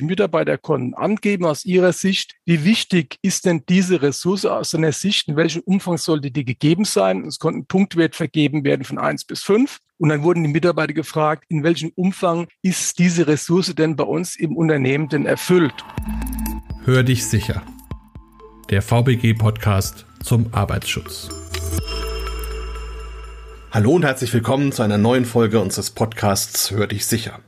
Die Mitarbeiter konnten angeben aus ihrer Sicht, wie wichtig ist denn diese Ressource aus seiner Sicht, in welchem Umfang sollte die gegeben sein. Es konnten Punktwert vergeben werden von eins bis fünf. Und dann wurden die Mitarbeiter gefragt, in welchem Umfang ist diese Ressource denn bei uns im Unternehmen denn erfüllt. Hör dich sicher. Der VBG-Podcast zum Arbeitsschutz. Hallo und herzlich willkommen zu einer neuen Folge unseres Podcasts Hör dich sicher.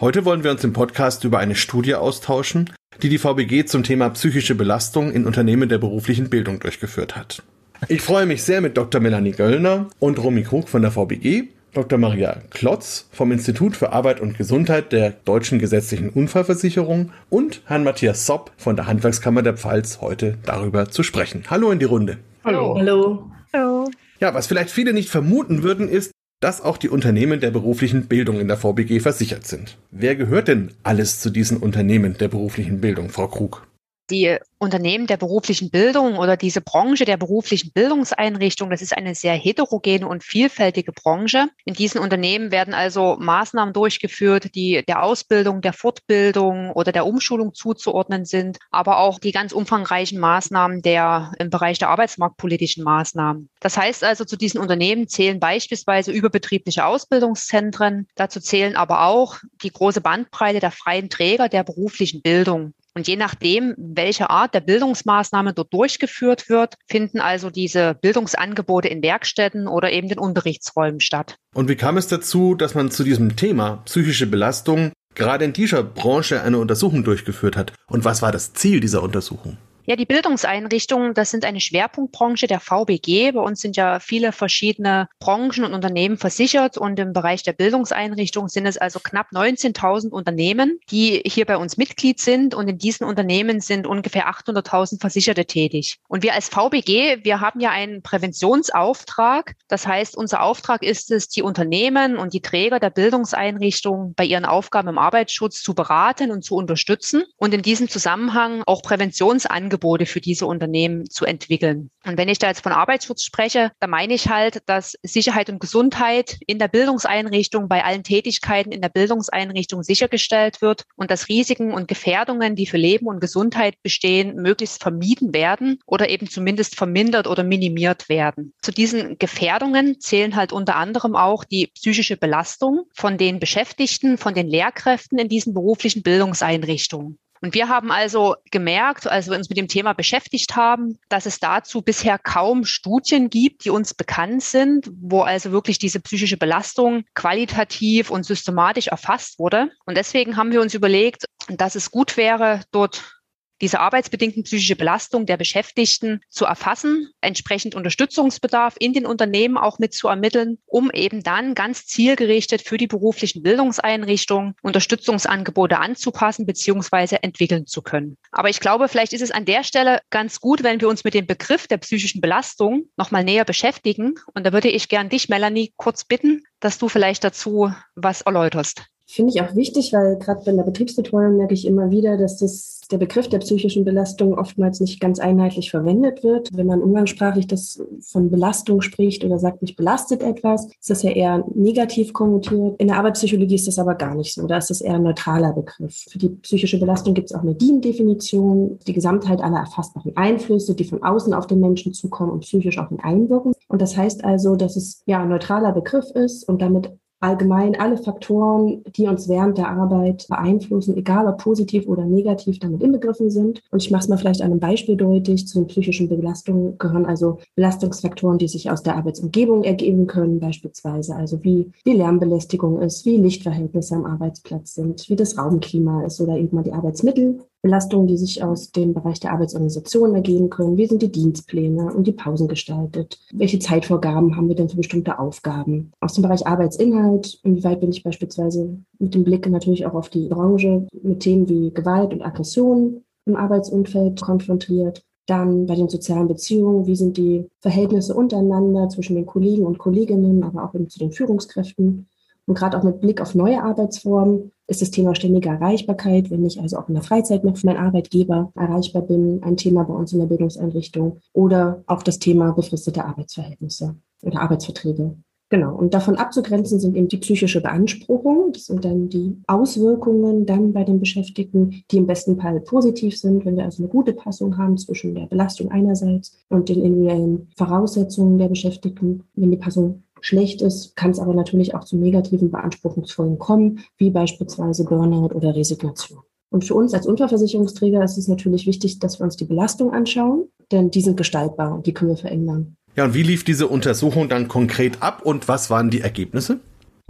Heute wollen wir uns im Podcast über eine Studie austauschen, die die VBG zum Thema psychische Belastung in Unternehmen der beruflichen Bildung durchgeführt hat. Ich freue mich sehr mit Dr. Melanie Göllner und Romy Krug von der VBG, Dr. Maria Klotz vom Institut für Arbeit und Gesundheit der Deutschen Gesetzlichen Unfallversicherung und Herrn Matthias Sopp von der Handwerkskammer der Pfalz heute darüber zu sprechen. Hallo in die Runde. Hallo. Hallo. Hallo. Ja, was vielleicht viele nicht vermuten würden, ist, dass auch die Unternehmen der beruflichen Bildung in der VBG versichert sind. Wer gehört denn alles zu diesen Unternehmen der beruflichen Bildung, Frau Krug? Die Unternehmen der beruflichen Bildung oder diese Branche der beruflichen Bildungseinrichtung, das ist eine sehr heterogene und vielfältige Branche. In diesen Unternehmen werden also Maßnahmen durchgeführt, die der Ausbildung, der Fortbildung oder der Umschulung zuzuordnen sind, aber auch die ganz umfangreichen Maßnahmen der im Bereich der arbeitsmarktpolitischen Maßnahmen. Das heißt also, zu diesen Unternehmen zählen beispielsweise überbetriebliche Ausbildungszentren. Dazu zählen aber auch die große Bandbreite der freien Träger der beruflichen Bildung. Und je nachdem, welche Art der Bildungsmaßnahme dort durchgeführt wird, finden also diese Bildungsangebote in Werkstätten oder eben den Unterrichtsräumen statt. Und wie kam es dazu, dass man zu diesem Thema psychische Belastung gerade in dieser Branche eine Untersuchung durchgeführt hat? Und was war das Ziel dieser Untersuchung? Ja, die Bildungseinrichtungen, das sind eine Schwerpunktbranche der VBG. Bei uns sind ja viele verschiedene Branchen und Unternehmen versichert und im Bereich der Bildungseinrichtungen sind es also knapp 19.000 Unternehmen, die hier bei uns Mitglied sind und in diesen Unternehmen sind ungefähr 800.000 Versicherte tätig. Und wir als VBG, wir haben ja einen Präventionsauftrag. Das heißt, unser Auftrag ist es, die Unternehmen und die Träger der Bildungseinrichtungen bei ihren Aufgaben im Arbeitsschutz zu beraten und zu unterstützen und in diesem Zusammenhang auch Präventionsangebote Angebote für diese Unternehmen zu entwickeln. Und wenn ich da jetzt von Arbeitsschutz spreche, da meine ich halt, dass Sicherheit und Gesundheit in der Bildungseinrichtung bei allen Tätigkeiten in der Bildungseinrichtung sichergestellt wird und dass Risiken und Gefährdungen, die für Leben und Gesundheit bestehen, möglichst vermieden werden oder eben zumindest vermindert oder minimiert werden. Zu diesen Gefährdungen zählen halt unter anderem auch die psychische Belastung von den Beschäftigten, von den Lehrkräften in diesen beruflichen Bildungseinrichtungen. Und wir haben also gemerkt, als wir uns mit dem Thema beschäftigt haben, dass es dazu bisher kaum Studien gibt, die uns bekannt sind, wo also wirklich diese psychische Belastung qualitativ und systematisch erfasst wurde. Und deswegen haben wir uns überlegt, dass es gut wäre, dort diese arbeitsbedingten psychische Belastung der Beschäftigten zu erfassen, entsprechend Unterstützungsbedarf in den Unternehmen auch mit zu ermitteln, um eben dann ganz zielgerichtet für die beruflichen Bildungseinrichtungen Unterstützungsangebote anzupassen bzw. entwickeln zu können. Aber ich glaube, vielleicht ist es an der Stelle ganz gut, wenn wir uns mit dem Begriff der psychischen Belastung nochmal näher beschäftigen. Und da würde ich gern dich, Melanie, kurz bitten, dass du vielleicht dazu was erläuterst. Finde ich auch wichtig, weil gerade bei der Betriebsbetreuung merke ich immer wieder, dass das der Begriff der psychischen Belastung oftmals nicht ganz einheitlich verwendet wird. Wenn man umgangssprachlich das von Belastung spricht oder sagt, mich belastet etwas, ist das ja eher negativ konnotiert. In der Arbeitspsychologie ist das aber gar nicht so. Da ist das eher ein neutraler Begriff. Für die psychische Belastung gibt es auch eine DIN-Definition, die Gesamtheit aller erfassbaren Einflüsse, die von außen auf den Menschen zukommen und psychisch auf ihn einwirken. Und das heißt also, dass es ja ein neutraler Begriff ist und damit allgemein alle Faktoren, die uns während der Arbeit beeinflussen, egal ob positiv oder negativ, damit inbegriffen sind. Und ich mache es mal vielleicht einem Beispiel deutlich. Zu den psychischen Belastungen gehören also Belastungsfaktoren, die sich aus der Arbeitsumgebung ergeben können, beispielsweise also wie die Lärmbelästigung ist, wie Lichtverhältnisse am Arbeitsplatz sind, wie das Raumklima ist oder eben mal die Arbeitsmittel Belastungen, die sich aus dem Bereich der Arbeitsorganisation ergeben können. Wie sind die Dienstpläne und die Pausen gestaltet? Welche Zeitvorgaben haben wir denn für bestimmte Aufgaben? Aus dem Bereich Arbeitsinhalt, inwieweit bin ich beispielsweise mit dem Blick natürlich auch auf die Branche mit Themen wie Gewalt und Aggression im Arbeitsumfeld konfrontiert? Dann bei den sozialen Beziehungen, wie sind die Verhältnisse untereinander zwischen den Kollegen und Kolleginnen, aber auch eben zu den Führungskräften? Und gerade auch mit Blick auf neue Arbeitsformen ist das Thema ständige Erreichbarkeit, wenn ich also auch in der Freizeit noch für meinen Arbeitgeber erreichbar bin, ein Thema bei uns in der Bildungseinrichtung. Oder auch das Thema befristete Arbeitsverhältnisse oder Arbeitsverträge. Genau. Und davon abzugrenzen sind eben die psychische Beanspruchung. Das sind dann die Auswirkungen dann bei den Beschäftigten, die im besten Fall positiv sind, wenn wir also eine gute Passung haben zwischen der Belastung einerseits und den individuellen Voraussetzungen der Beschäftigten. Wenn die Passung schlecht ist, kann es aber natürlich auch zu negativen Beanspruchungsfolgen kommen, wie beispielsweise Burnout oder Resignation. Und für uns als Unterversicherungsträger ist es natürlich wichtig, dass wir uns die Belastung anschauen, denn die sind gestaltbar und die können wir verändern. Ja, und wie lief diese Untersuchung dann konkret ab und was waren die Ergebnisse?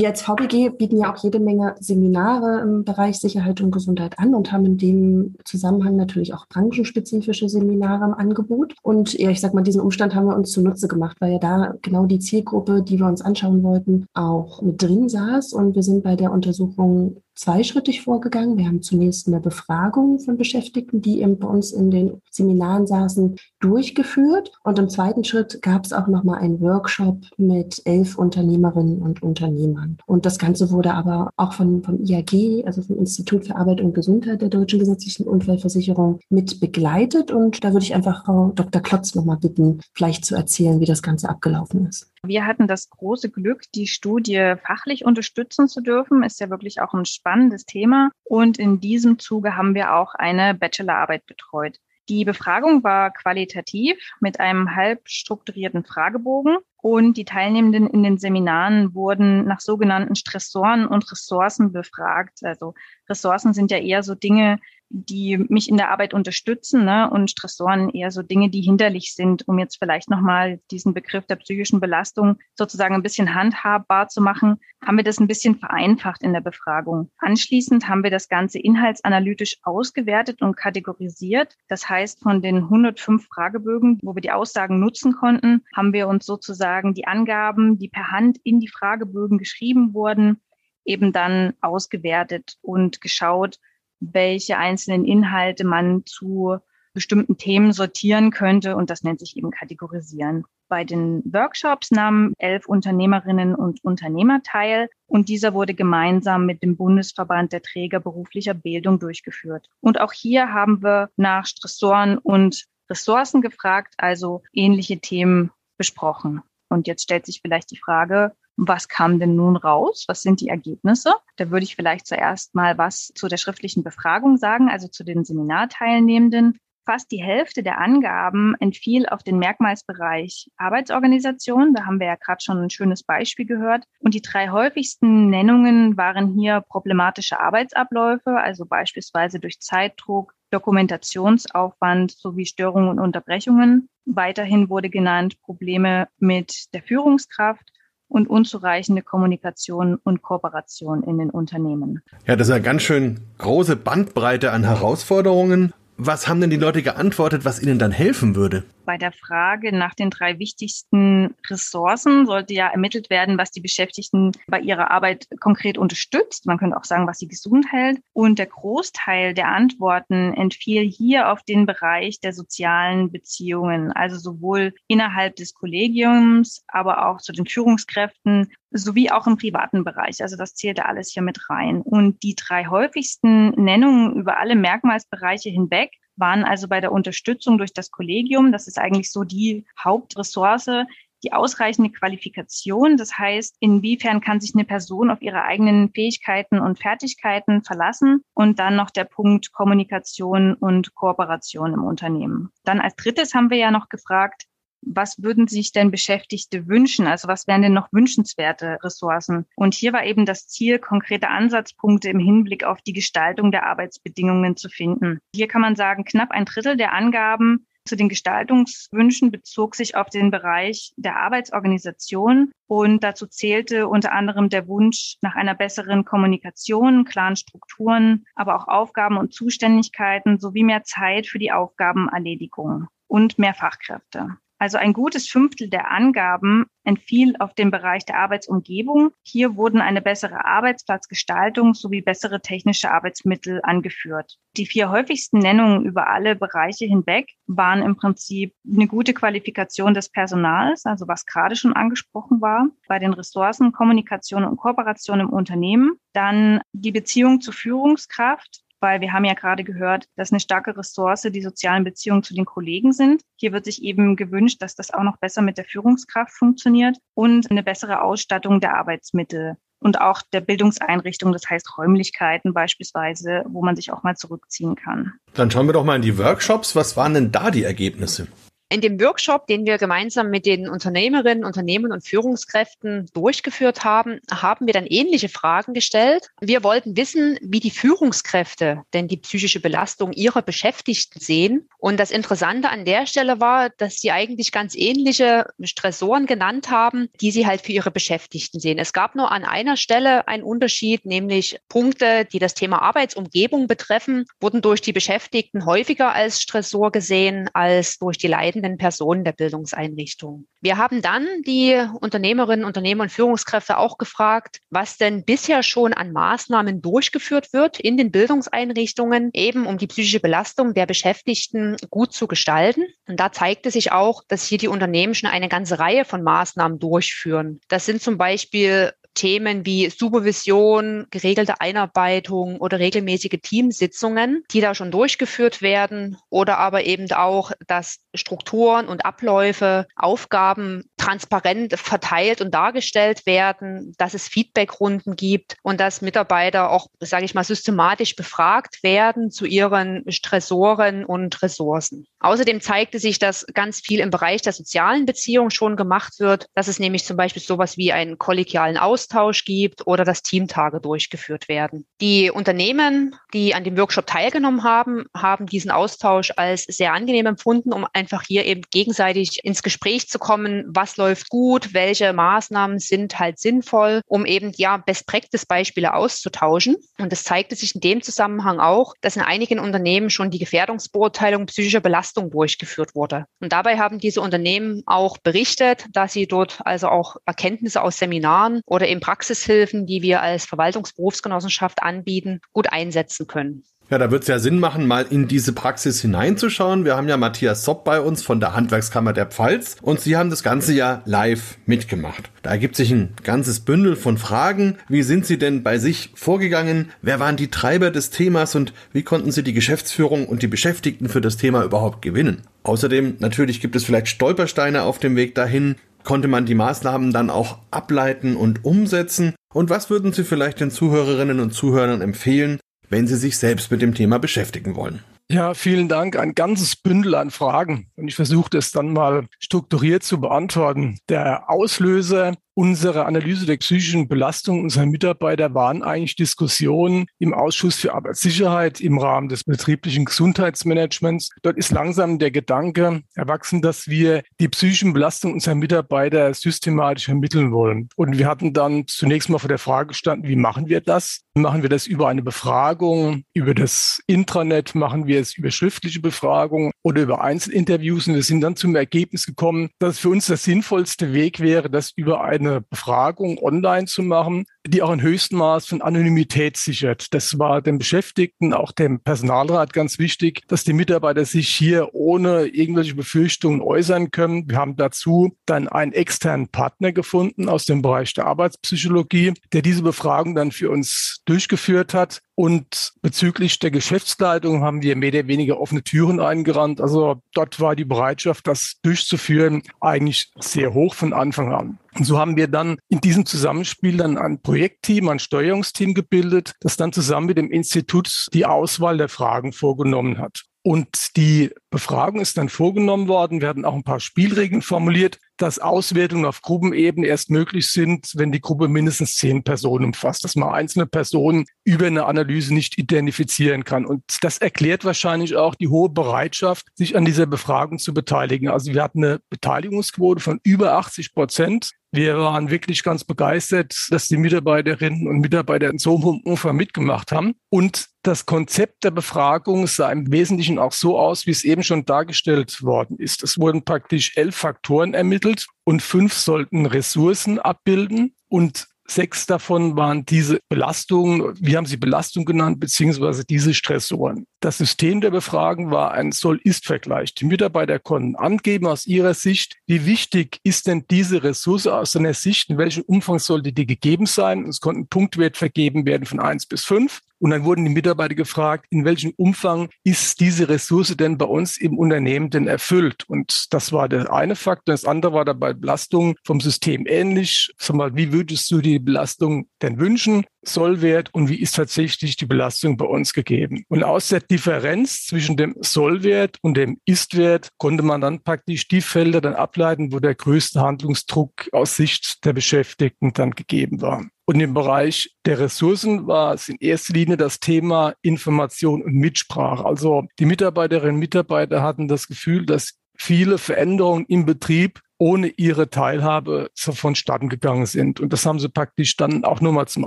Wir als VBG bieten ja auch jede Menge Seminare im Bereich Sicherheit und Gesundheit an und haben in dem Zusammenhang natürlich auch branchenspezifische Seminare im Angebot. Und ja, ich sag mal, diesen Umstand haben wir uns zunutze gemacht, weil ja da genau die Zielgruppe, die wir uns anschauen wollten, auch mit drin saß. Und wir sind bei der Untersuchung zweischrittig vorgegangen. Wir haben zunächst eine Befragung von Beschäftigten, die eben bei uns in den Seminaren saßen, durchgeführt. Und im zweiten Schritt gab es auch nochmal einen Workshop mit elf Unternehmerinnen und Unternehmern. Und das Ganze wurde aber auch von, vom IAG, also vom Institut für Arbeit und Gesundheit der Deutschen Gesetzlichen Unfallversicherung, mit begleitet. Und da würde ich einfach Frau Dr. Klotz nochmal bitten, vielleicht zu erzählen, wie das Ganze abgelaufen ist. Wir hatten das große Glück, die Studie fachlich unterstützen zu dürfen. Ist ja wirklich auch ein spannendes Thema. Und in diesem Zuge haben wir auch eine Bachelorarbeit betreut. Die Befragung war qualitativ mit einem halb strukturierten Fragebogen und die Teilnehmenden in den Seminaren wurden nach sogenannten Stressoren und Ressourcen befragt. Also Ressourcen sind ja eher so Dinge, die mich in der Arbeit unterstützen ne? und Stressoren eher so Dinge, die hinderlich sind, um jetzt vielleicht nochmal diesen Begriff der psychischen Belastung sozusagen ein bisschen handhabbar zu machen, haben wir das ein bisschen vereinfacht in der Befragung. Anschließend haben wir das Ganze inhaltsanalytisch ausgewertet und kategorisiert. Das heißt, von den 105 Fragebögen, wo wir die Aussagen nutzen konnten, haben wir uns sozusagen die Angaben, die per Hand in die Fragebögen geschrieben wurden, eben dann ausgewertet und geschaut, welche einzelnen Inhalte man zu bestimmten Themen sortieren könnte. Und das nennt sich eben Kategorisieren. Bei den Workshops nahmen elf Unternehmerinnen und Unternehmer teil und dieser wurde gemeinsam mit dem Bundesverband der Träger beruflicher Bildung durchgeführt. Und auch hier haben wir nach Stressoren und Ressourcen gefragt, also ähnliche Themen besprochen. Und jetzt stellt sich vielleicht die Frage, was kam denn nun raus? Was sind die Ergebnisse? Da würde ich vielleicht zuerst mal was zu der schriftlichen Befragung sagen, also zu den Seminarteilnehmenden. Fast die Hälfte der Angaben entfiel auf den Merkmalsbereich Arbeitsorganisation. Da haben wir ja gerade schon ein schönes Beispiel gehört. Und die drei häufigsten Nennungen waren hier problematische Arbeitsabläufe, also beispielsweise durch Zeitdruck, Dokumentationsaufwand sowie Störungen und Unterbrechungen. Weiterhin wurde genannt Probleme mit der Führungskraft und unzureichende Kommunikation und Kooperation in den Unternehmen. Ja, das ist eine ganz schön große Bandbreite an Herausforderungen. Was haben denn die Leute geantwortet, was ihnen dann helfen würde? Bei der Frage nach den drei wichtigsten Ressourcen sollte ja ermittelt werden, was die Beschäftigten bei ihrer Arbeit konkret unterstützt. Man könnte auch sagen, was sie gesund hält. Und der Großteil der Antworten entfiel hier auf den Bereich der sozialen Beziehungen, also sowohl innerhalb des Kollegiums, aber auch zu den Führungskräften sowie auch im privaten Bereich. Also das zählte alles hier mit rein. Und die drei häufigsten Nennungen über alle Merkmalsbereiche hinweg waren also bei der Unterstützung durch das Kollegium, das ist eigentlich so die Hauptressource, die ausreichende Qualifikation. Das heißt, inwiefern kann sich eine Person auf ihre eigenen Fähigkeiten und Fertigkeiten verlassen? Und dann noch der Punkt Kommunikation und Kooperation im Unternehmen. Dann als drittes haben wir ja noch gefragt, was würden sich denn Beschäftigte wünschen? Also was wären denn noch wünschenswerte Ressourcen? Und hier war eben das Ziel, konkrete Ansatzpunkte im Hinblick auf die Gestaltung der Arbeitsbedingungen zu finden. Hier kann man sagen, knapp ein Drittel der Angaben zu den Gestaltungswünschen bezog sich auf den Bereich der Arbeitsorganisation und dazu zählte unter anderem der Wunsch nach einer besseren Kommunikation, klaren Strukturen, aber auch Aufgaben und Zuständigkeiten sowie mehr Zeit für die Aufgabenerledigung und mehr Fachkräfte. Also ein gutes Fünftel der Angaben entfiel auf den Bereich der Arbeitsumgebung. Hier wurden eine bessere Arbeitsplatzgestaltung sowie bessere technische Arbeitsmittel angeführt. Die vier häufigsten Nennungen über alle Bereiche hinweg waren im Prinzip eine gute Qualifikation des Personals, also was gerade schon angesprochen war, bei den Ressourcen, Kommunikation und Kooperation im Unternehmen, dann die Beziehung zur Führungskraft, weil wir haben ja gerade gehört, dass eine starke Ressource die sozialen Beziehungen zu den Kollegen sind. Hier wird sich eben gewünscht, dass das auch noch besser mit der Führungskraft funktioniert und eine bessere Ausstattung der Arbeitsmittel und auch der Bildungseinrichtung, das heißt Räumlichkeiten beispielsweise, wo man sich auch mal zurückziehen kann. Dann schauen wir doch mal in die Workshops. Was waren denn da die Ergebnisse? In dem Workshop, den wir gemeinsam mit den Unternehmerinnen, Unternehmen und Führungskräften durchgeführt haben, haben wir dann ähnliche Fragen gestellt. Wir wollten wissen, wie die Führungskräfte denn die psychische Belastung ihrer Beschäftigten sehen. Und das Interessante an der Stelle war, dass sie eigentlich ganz ähnliche Stressoren genannt haben, die sie halt für ihre Beschäftigten sehen. Es gab nur an einer Stelle einen Unterschied, nämlich Punkte, die das Thema Arbeitsumgebung betreffen, wurden durch die Beschäftigten häufiger als Stressor gesehen als durch die Leiden leitenden Personen der Bildungseinrichtung. Wir haben dann die Unternehmerinnen, Unternehmer und Führungskräfte auch gefragt, was denn bisher schon an Maßnahmen durchgeführt wird in den Bildungseinrichtungen, eben um die psychische Belastung der Beschäftigten gut zu gestalten. Und da zeigte sich auch, dass hier die Unternehmen schon eine ganze Reihe von Maßnahmen durchführen. Das sind zum Beispiel Themen wie Supervision, geregelte Einarbeitung oder regelmäßige Teamsitzungen, die da schon durchgeführt werden oder aber eben auch, dass Strukturen und Abläufe, Aufgaben transparent verteilt und dargestellt werden, dass es Feedbackrunden gibt und dass Mitarbeiter auch, sage ich mal, systematisch befragt werden zu ihren Stressoren und Ressourcen. Außerdem zeigte sich, dass ganz viel im Bereich der sozialen Beziehung schon gemacht wird, dass es nämlich zum Beispiel sowas wie einen kollegialen Austausch gibt oder dass Teamtage durchgeführt werden. Die Unternehmen, die an dem Workshop teilgenommen haben, haben diesen Austausch als sehr angenehm empfunden, um einfach hier eben gegenseitig ins Gespräch zu kommen, was läuft gut, welche Maßnahmen sind halt sinnvoll, um eben ja Best-Practice-Beispiele auszutauschen. Und es zeigte sich in dem Zusammenhang auch, dass in einigen Unternehmen schon die Gefährdungsbeurteilung psychischer Belastung durchgeführt wurde. Und dabei haben diese Unternehmen auch berichtet, dass sie dort also auch Erkenntnisse aus Seminaren oder eben Praxishilfen, die wir als Verwaltungsberufsgenossenschaft anbieten, gut einsetzen können. Ja, da wird es ja Sinn machen, mal in diese Praxis hineinzuschauen. Wir haben ja Matthias Zopp bei uns von der Handwerkskammer der Pfalz und Sie haben das Ganze ja live mitgemacht. Da ergibt sich ein ganzes Bündel von Fragen. Wie sind Sie denn bei sich vorgegangen? Wer waren die Treiber des Themas und wie konnten Sie die Geschäftsführung und die Beschäftigten für das Thema überhaupt gewinnen? Außerdem, natürlich gibt es vielleicht Stolpersteine auf dem Weg dahin. Konnte man die Maßnahmen dann auch ableiten und umsetzen? Und was würden Sie vielleicht den Zuhörerinnen und Zuhörern empfehlen, wenn Sie sich selbst mit dem Thema beschäftigen wollen. Ja, vielen Dank. Ein ganzes Bündel an Fragen. Und ich versuche das dann mal strukturiert zu beantworten. Der Auslöser Unsere Analyse der psychischen Belastung unserer Mitarbeiter waren eigentlich Diskussionen im Ausschuss für Arbeitssicherheit im Rahmen des betrieblichen Gesundheitsmanagements. Dort ist langsam der Gedanke erwachsen, dass wir die psychischen Belastung unserer Mitarbeiter systematisch ermitteln wollen. Und wir hatten dann zunächst mal vor der Frage gestanden, wie machen wir das? Machen wir das über eine Befragung, über das Intranet, machen wir es über schriftliche Befragung oder über Einzelinterviews? Und wir sind dann zum Ergebnis gekommen, dass für uns der sinnvollste Weg wäre, das über eine eine Befragung online zu machen, die auch ein höchsten Maß von Anonymität sichert. Das war den Beschäftigten, auch dem Personalrat ganz wichtig, dass die Mitarbeiter sich hier ohne irgendwelche Befürchtungen äußern können. Wir haben dazu dann einen externen Partner gefunden aus dem Bereich der Arbeitspsychologie, der diese Befragung dann für uns durchgeführt hat. Und bezüglich der Geschäftsleitung haben wir mehr oder weniger offene Türen eingerannt. Also dort war die Bereitschaft, das durchzuführen, eigentlich sehr hoch von Anfang an. Und so haben wir dann in diesem Zusammenspiel dann ein Projektteam, ein Steuerungsteam gebildet, das dann zusammen mit dem Institut die Auswahl der Fragen vorgenommen hat. Und die Befragung ist dann vorgenommen worden. Wir hatten auch ein paar Spielregeln formuliert, dass Auswertungen auf Gruppenebene erst möglich sind, wenn die Gruppe mindestens zehn Personen umfasst, dass man einzelne Personen über eine Analyse nicht identifizieren kann. Und das erklärt wahrscheinlich auch die hohe Bereitschaft, sich an dieser Befragung zu beteiligen. Also wir hatten eine Beteiligungsquote von über 80 Prozent. Wir waren wirklich ganz begeistert, dass die Mitarbeiterinnen und Mitarbeiter in so hohem Umfang mitgemacht haben. Und das Konzept der Befragung sah im Wesentlichen auch so aus, wie es eben schon dargestellt worden ist. Es wurden praktisch elf Faktoren ermittelt und fünf sollten Ressourcen abbilden. Und Sechs davon waren diese Belastungen, wir haben sie Belastung genannt, beziehungsweise diese Stressoren. Das System der Befragung war ein Soll-Ist-Vergleich. Die Mitarbeiter konnten angeben aus ihrer Sicht, wie wichtig ist denn diese Ressource aus seiner Sicht, in welchem Umfang sollte die gegeben sein. Es konnten Punktwert vergeben werden von eins bis fünf. Und dann wurden die Mitarbeiter gefragt, in welchem Umfang ist diese Ressource denn bei uns im Unternehmen denn erfüllt? Und das war der eine Faktor. Das andere war dabei Belastung vom System ähnlich. Sag mal, wie würdest du die Belastung denn wünschen? Sollwert und wie ist tatsächlich die Belastung bei uns gegeben. Und aus der Differenz zwischen dem Sollwert und dem Istwert konnte man dann praktisch die Felder dann ableiten, wo der größte Handlungsdruck aus Sicht der Beschäftigten dann gegeben war. Und im Bereich der Ressourcen war es in erster Linie das Thema Information und Mitsprache. Also die Mitarbeiterinnen und Mitarbeiter hatten das Gefühl, dass viele Veränderungen im Betrieb ohne ihre Teilhabe vonstatten gegangen sind. Und das haben sie praktisch dann auch nochmal zum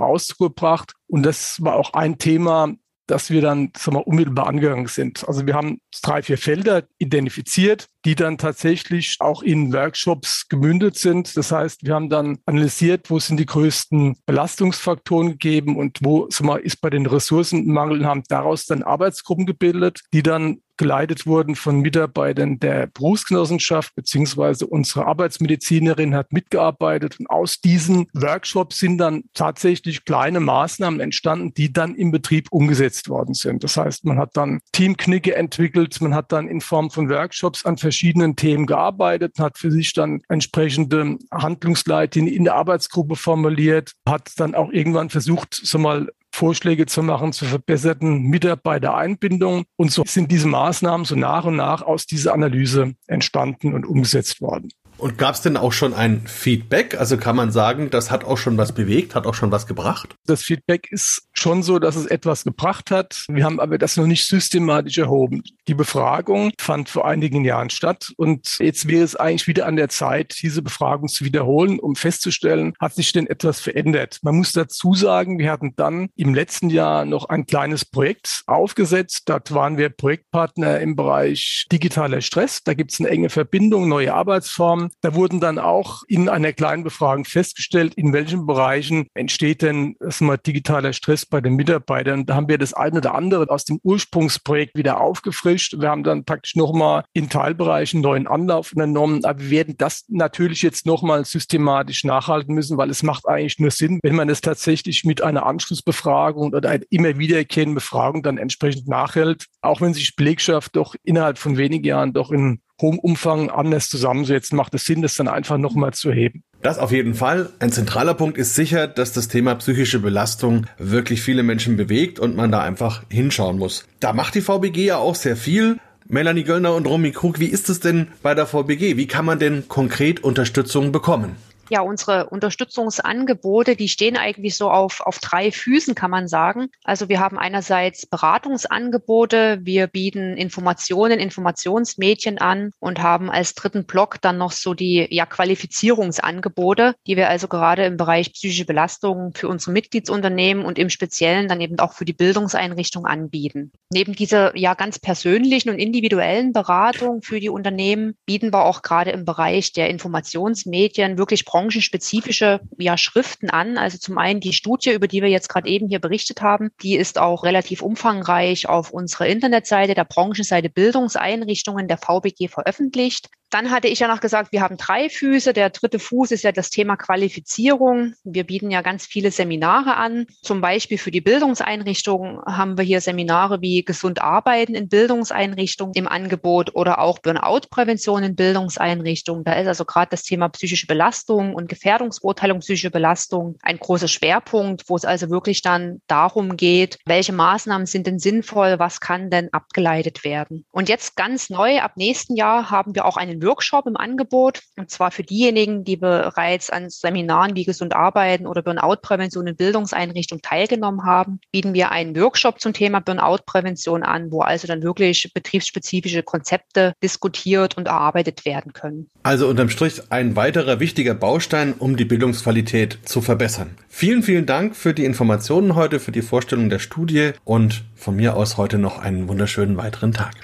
Ausdruck gebracht. Und das war auch ein Thema, das wir dann sagen wir, unmittelbar angegangen sind. Also wir haben drei, vier Felder identifiziert, die dann tatsächlich auch in Workshops gemündet sind. Das heißt, wir haben dann analysiert, wo sind die größten Belastungsfaktoren gegeben und wo wir, ist bei den Ressourcenmangel und haben daraus dann Arbeitsgruppen gebildet, die dann geleitet wurden von Mitarbeitern der Berufsgenossenschaft, beziehungsweise unsere Arbeitsmedizinerin hat mitgearbeitet. Und aus diesen Workshops sind dann tatsächlich kleine Maßnahmen entstanden, die dann im Betrieb umgesetzt worden sind. Das heißt, man hat dann Teamknicke entwickelt, man hat dann in Form von Workshops an verschiedenen Themen gearbeitet, hat für sich dann entsprechende Handlungsleitlinien in der Arbeitsgruppe formuliert, hat dann auch irgendwann versucht, so mal Vorschläge zu machen zur verbesserten Mitarbeitereinbindung. Und so sind diese Maßnahmen so nach und nach aus dieser Analyse entstanden und umgesetzt worden. Und gab es denn auch schon ein Feedback? Also kann man sagen, das hat auch schon was bewegt, hat auch schon was gebracht? Das Feedback ist schon so, dass es etwas gebracht hat. Wir haben aber das noch nicht systematisch erhoben. Die Befragung fand vor einigen Jahren statt und jetzt wäre es eigentlich wieder an der Zeit, diese Befragung zu wiederholen, um festzustellen, hat sich denn etwas verändert. Man muss dazu sagen, wir hatten dann im letzten Jahr noch ein kleines Projekt aufgesetzt. Dort waren wir Projektpartner im Bereich digitaler Stress. Da gibt es eine enge Verbindung, neue Arbeitsformen. Da wurden dann auch in einer kleinen Befragung festgestellt, in welchen Bereichen entsteht denn mal, digitaler Stress bei den Mitarbeitern. Da haben wir das eine oder andere aus dem Ursprungsprojekt wieder aufgefrischt. Wir haben dann praktisch nochmal in Teilbereichen neuen Anlauf unternommen. Aber wir werden das natürlich jetzt nochmal systematisch nachhalten müssen, weil es macht eigentlich nur Sinn, wenn man es tatsächlich mit einer Anschlussbefragung oder einer immer wiederkehrenden Befragung dann entsprechend nachhält. Auch wenn sich Belegschaft doch innerhalb von wenigen Jahren doch in hohem Umfang anders zusammensetzen, macht es Sinn, das dann einfach nochmal zu heben. Das auf jeden Fall. Ein zentraler Punkt ist sicher, dass das Thema psychische Belastung wirklich viele Menschen bewegt und man da einfach hinschauen muss. Da macht die VBG ja auch sehr viel. Melanie Göllner und Romy Krug, wie ist es denn bei der VBG? Wie kann man denn konkret Unterstützung bekommen? Ja, unsere Unterstützungsangebote, die stehen eigentlich so auf, auf drei Füßen, kann man sagen. Also wir haben einerseits Beratungsangebote, wir bieten Informationen, Informationsmedien an und haben als dritten Block dann noch so die ja, Qualifizierungsangebote, die wir also gerade im Bereich psychische Belastung für unsere Mitgliedsunternehmen und im Speziellen dann eben auch für die Bildungseinrichtung anbieten. Neben dieser ja ganz persönlichen und individuellen Beratung für die Unternehmen bieten wir auch gerade im Bereich der Informationsmedien wirklich branchenspezifische ja, Schriften an. Also zum einen die Studie, über die wir jetzt gerade eben hier berichtet haben, die ist auch relativ umfangreich auf unserer Internetseite, der Branchenseite Bildungseinrichtungen der VBG veröffentlicht. Dann hatte ich ja noch gesagt, wir haben drei Füße. Der dritte Fuß ist ja das Thema Qualifizierung. Wir bieten ja ganz viele Seminare an. Zum Beispiel für die Bildungseinrichtungen haben wir hier Seminare wie Gesund arbeiten in Bildungseinrichtungen im Angebot oder auch Burnout-Prävention in Bildungseinrichtungen. Da ist also gerade das Thema psychische Belastung und Gefährdungsbeurteilung psychische Belastung ein großer Schwerpunkt, wo es also wirklich dann darum geht, welche Maßnahmen sind denn sinnvoll, was kann denn abgeleitet werden. Und jetzt ganz neu, ab nächsten Jahr haben wir auch einen Workshop im Angebot. Und zwar für diejenigen, die bereits an Seminaren wie Gesund Arbeiten oder Burnout-Prävention in Bildungseinrichtungen teilgenommen haben, bieten wir einen Workshop zum Thema Burnout-Prävention an, wo also dann wirklich betriebsspezifische Konzepte diskutiert und erarbeitet werden können. Also unterm Strich ein weiterer wichtiger Baustein, um die Bildungsqualität zu verbessern. Vielen, vielen Dank für die Informationen heute, für die Vorstellung der Studie und von mir aus heute noch einen wunderschönen weiteren Tag.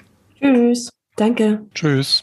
Tschüss. Danke. Tschüss.